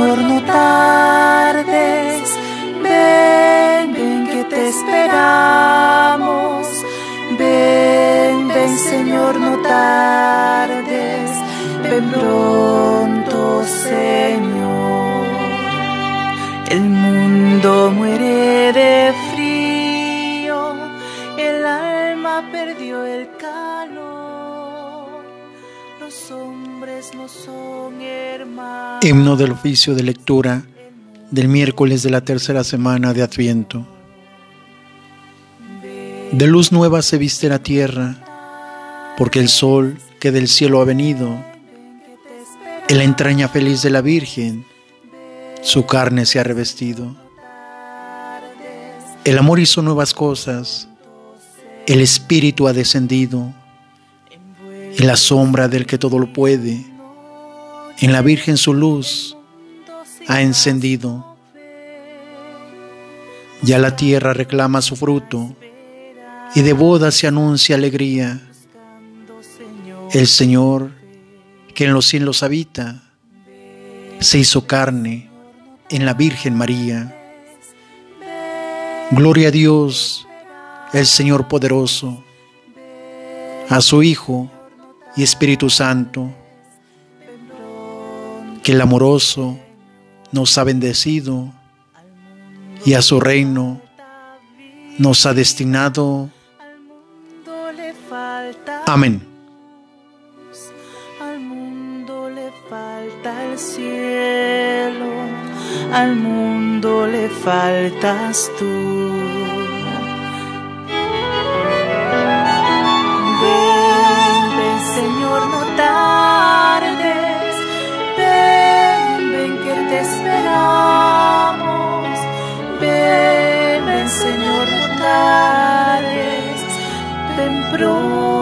Señor, no tardes. Ven, ven que te esperamos. Ven, ven Señor, no tardes. Ven pronto, Señor. El mundo muere de frío. El alma perdió el calor. Himno del oficio de lectura del miércoles de la tercera semana de Adviento. De luz nueva se viste la tierra, porque el sol que del cielo ha venido, en la entraña feliz de la Virgen, su carne se ha revestido. El amor hizo nuevas cosas, el Espíritu ha descendido, en la sombra del que todo lo puede, en la Virgen su luz, ha encendido. Ya la tierra reclama su fruto y de boda se anuncia alegría. El Señor, que en los cielos habita, se hizo carne en la Virgen María. Gloria a Dios, el Señor poderoso, a su Hijo y Espíritu Santo, que el amoroso nos ha bendecido y a su reino nos ha destinado. Amén. Al mundo le falta el cielo, al mundo le faltas tú. pro.